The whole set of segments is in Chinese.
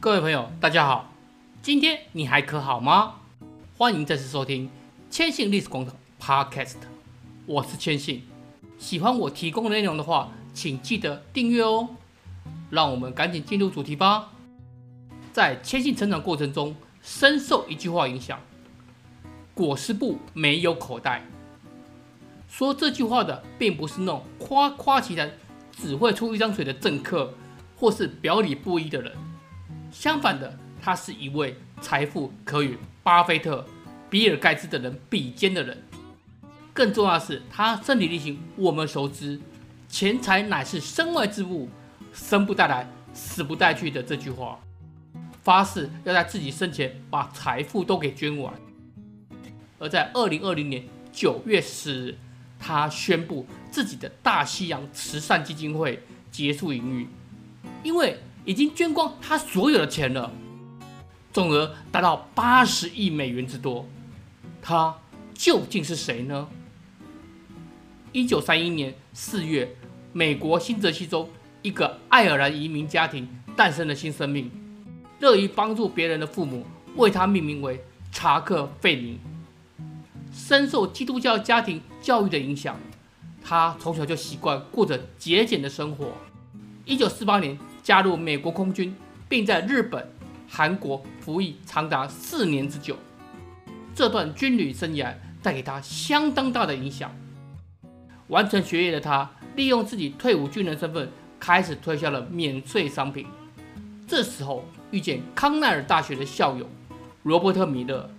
各位朋友，大家好，今天你还可好吗？欢迎再次收听千信历史广场 Podcast，我是千信。喜欢我提供的内容的话，请记得订阅哦。让我们赶紧进入主题吧。在千信成长过程中，深受一句话影响：“裹尸布没有口袋。”说这句话的，并不是那种夸夸其谈、只会出一张嘴的政客，或是表里不一的人。相反的，他是一位财富可与巴菲特、比尔盖茨等人比肩的人。更重要的是，他身体力行我们熟知“钱财乃是身外之物，生不带来，死不带去”的这句话，发誓要在自己生前把财富都给捐完。而在二零二零年九月十日，他宣布自己的大西洋慈善基金会结束营运，因为已经捐光他所有的钱了，总额达到八十亿美元之多。他究竟是谁呢？一九三一年四月，美国新泽西州一个爱尔兰移民家庭诞生了新生命。乐于帮助别人的父母为他命名为查克·费明。深受基督教家庭教育的影响，他从小就习惯过着节俭的生活。一九四八年加入美国空军，并在日本、韩国服役长达四年之久。这段军旅生涯带给他相当大的影响。完成学业的他，利用自己退伍军人身份，开始推销了免税商品。这时候遇见康奈尔大学的校友罗伯特·米勒，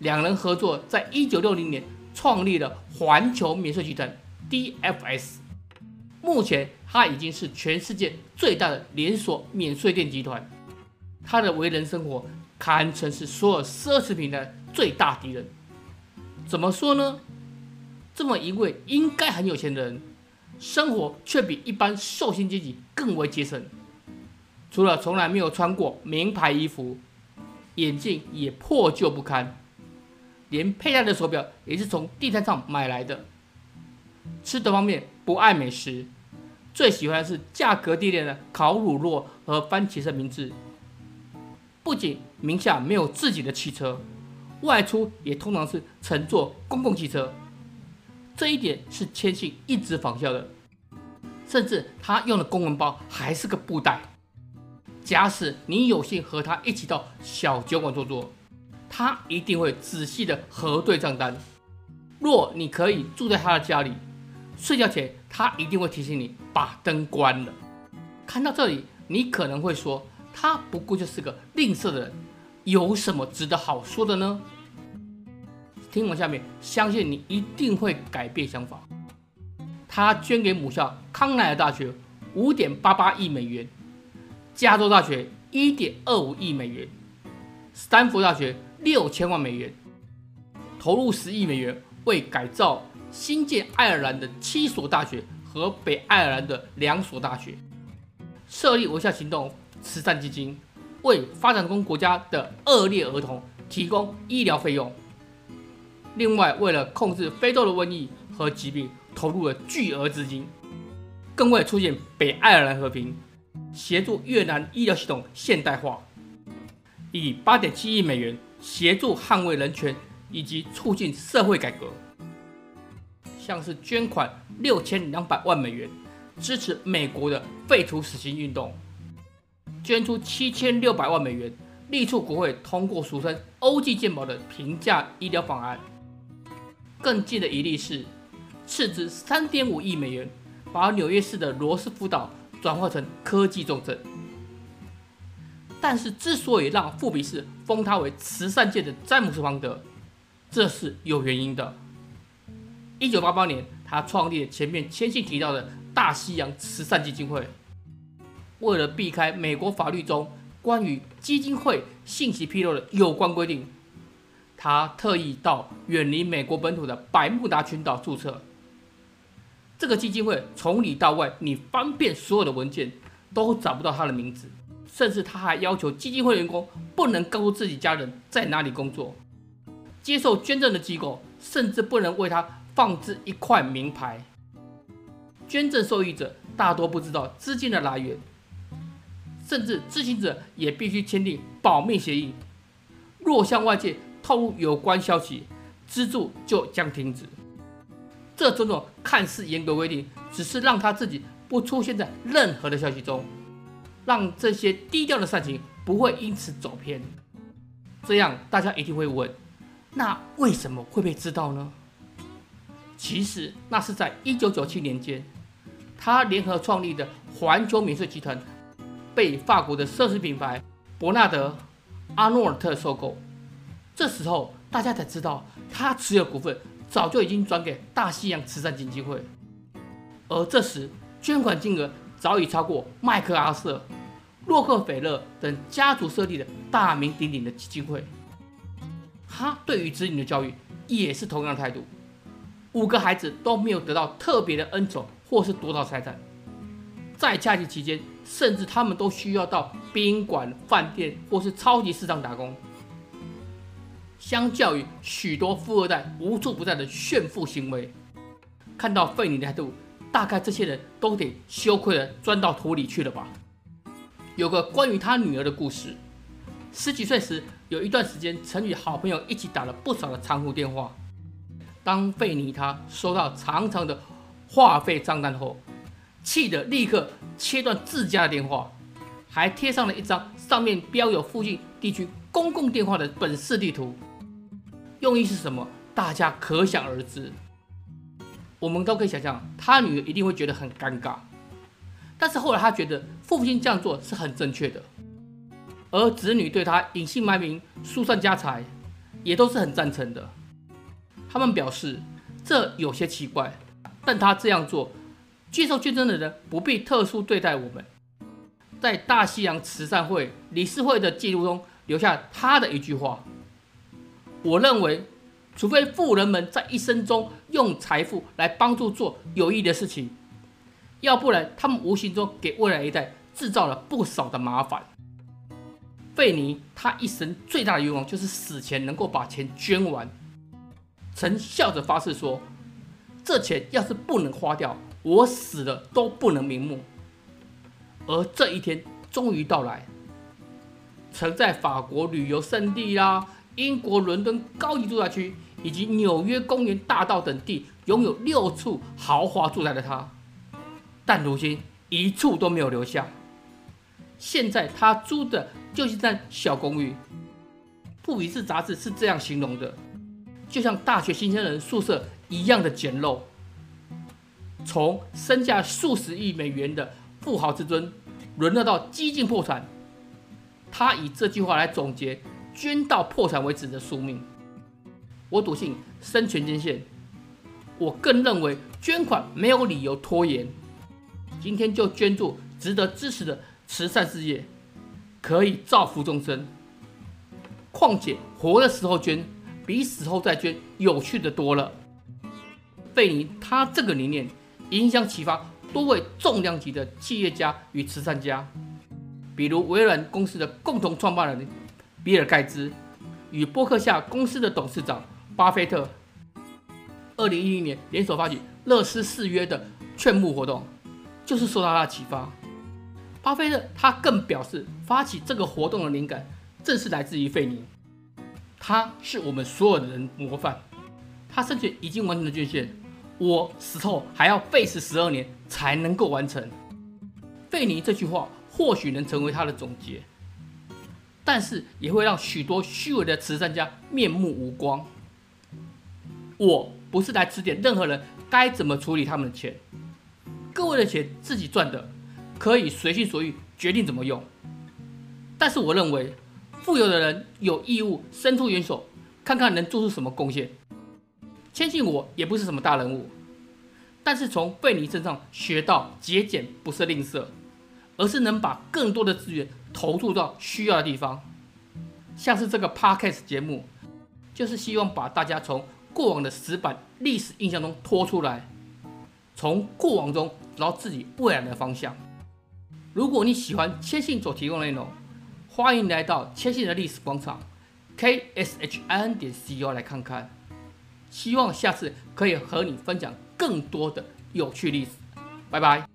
两人合作，在一九六零年创立了环球免税集团 （DFS）。目前，它已经是全世界最大的连锁免税店集团。他的为人生活堪称是所有奢侈品的最大敌人。怎么说呢？这么一位应该很有钱的人，生活却比一般受薪阶级更为节省。除了从来没有穿过名牌衣服，眼镜也破旧不堪，连佩戴的手表也是从地摊上买来的。吃的方面不爱美食，最喜欢的是价格低廉的烤乳酪和番茄三明治。不仅名下没有自己的汽车，外出也通常是乘坐公共汽车。这一点是千信一直仿效的，甚至他用的公文包还是个布袋。假使你有幸和他一起到小酒馆坐坐，他一定会仔细的核对账单。若你可以住在他的家里，睡觉前他一定会提醒你把灯关了。看到这里，你可能会说，他不过就是个吝啬的人，有什么值得好说的呢？听完下面，相信你一定会改变想法。他捐给母校康奈尔大学五点八八亿美元，加州大学一点二五亿美元，斯坦福大学六千万美元，投入十亿美元为改造新建爱尔兰的七所大学和北爱尔兰的两所大学，设立微笑行动慈善基金，为发展中国家的恶劣儿童提供医疗费用。另外，为了控制非洲的瘟疫和疾病，投入了巨额资金，更为出现北爱尔兰和平，协助越南医疗系统现代化，以八点七亿美元协助捍卫人权以及促进社会改革，像是捐款六千两百万美元支持美国的废除死刑运动，捐出七千六百万美元力促国会通过俗称欧济健保的平价医疗方案。更近的一例是，斥资三点五亿美元，把纽约市的罗斯福岛转化成科技重镇。但是，之所以让富比士封他为慈善界的詹姆斯邦德，这是有原因的。一九八八年，他创立了前面千信提到的大西洋慈善基金会。为了避开美国法律中关于基金会信息披露的有关规定。他特意到远离美国本土的百慕达群岛注册。这个基金会从里到外，你翻遍所有的文件都找不到他的名字，甚至他还要求基金会员工不能告诉自己家人在哪里工作。接受捐赠的机构甚至不能为他放置一块名牌。捐赠受益者大多不知道资金的来源。甚至知情者也必须签订保密协议。若向外界透露有关消息，资助就将停止。这种种看似严格规定，只是让他自己不出现在任何的消息中，让这些低调的善行不会因此走偏。这样大家一定会问：那为什么会被知道呢？其实那是在一九九七年间，他联合创立的环球免税集团被法国的奢侈品牌伯纳德阿诺尔特收购。这时候大家才知道，他持有股份。早就已经转给大西洋慈善基金会，而这时捐款金额早已超过麦克阿瑟、洛克菲勒等家族设立的大名鼎鼎的基金会。他对于子女的教育也是同样的态度，五个孩子都没有得到特别的恩宠或是多少财产，在假期期间，甚至他们都需要到宾馆、饭店或是超级市场打工。相较于许多富二代无处不在的炫富行为，看到费尼的态度，大概这些人都得羞愧地钻到土里去了吧。有个关于他女儿的故事：十几岁时，有一段时间曾与好朋友一起打了不少的长途电话。当费尼他收到长长的话费账单后，气得立刻切断自家的电话，还贴上了一张上面标有附近地区公共电话的本市地图。用意是什么？大家可想而知。我们都可以想象，他女儿一定会觉得很尴尬。但是后来他觉得父亲这样做是很正确的，而子女对他隐姓埋名、疏散家财，也都是很赞成的。他们表示这有些奇怪，但他这样做，接受捐赠的人不必特殊对待我们。在大西洋慈善会理事会的记录中留下他的一句话。我认为，除非富人们在一生中用财富来帮助做有益的事情，要不然他们无形中给未来一代制造了不少的麻烦。费尼他一生最大的愿望就是死前能够把钱捐完，曾笑着发誓说：“这钱要是不能花掉，我死了都不能瞑目。”而这一天终于到来，曾在法国旅游胜地啦。英国伦敦高级住宅区以及纽约公园大道等地拥有六处豪华住宅的他，但如今一处都没有留下。现在他租的就是这小公寓。布比斯杂志是这样形容的：就像大学新生人宿舍一样的简陋。从身价数十亿美元的富豪之尊，沦落到几近破产。他以这句话来总结。捐到破产为止的宿命，我笃信生存捐献。我更认为捐款没有理由拖延，今天就捐助值得支持的慈善事业，可以造福众生。况且活的时候捐，比死后再捐有趣的多了。费尼他这个理念影响启发多位重量级的企业家与慈善家，比如微软公司的共同创办人。比尔盖茨与波克夏公司的董事长巴菲特，二零一零年联手发起乐施誓约的劝募活动，就是受到他的启发。巴菲特他更表示，发起这个活动的灵感正是来自于费尼，他是我们所有的人模范。他生前已经完成了捐献，我死后还要费时十二年才能够完成。费尼这句话或许能成为他的总结。但是也会让许多虚伪的慈善家面目无光。我不是来指点任何人该怎么处理他们的钱，各位的钱自己赚的，可以随心所欲决定怎么用。但是我认为，富有的人有义务伸出援手，看看能做出什么贡献。谦信我也不是什么大人物，但是从费尼身上学到节俭不是吝啬，而是能把更多的资源。投入到需要的地方，像是这个 Podcast 节目，就是希望把大家从过往的死板历史印象中拖出来，从过往中找自己未来的方向。如果你喜欢谦信所提供的内容，欢迎来到千信的历史广场 k s h i n 点 c o 来看看。希望下次可以和你分享更多的有趣历史。拜拜。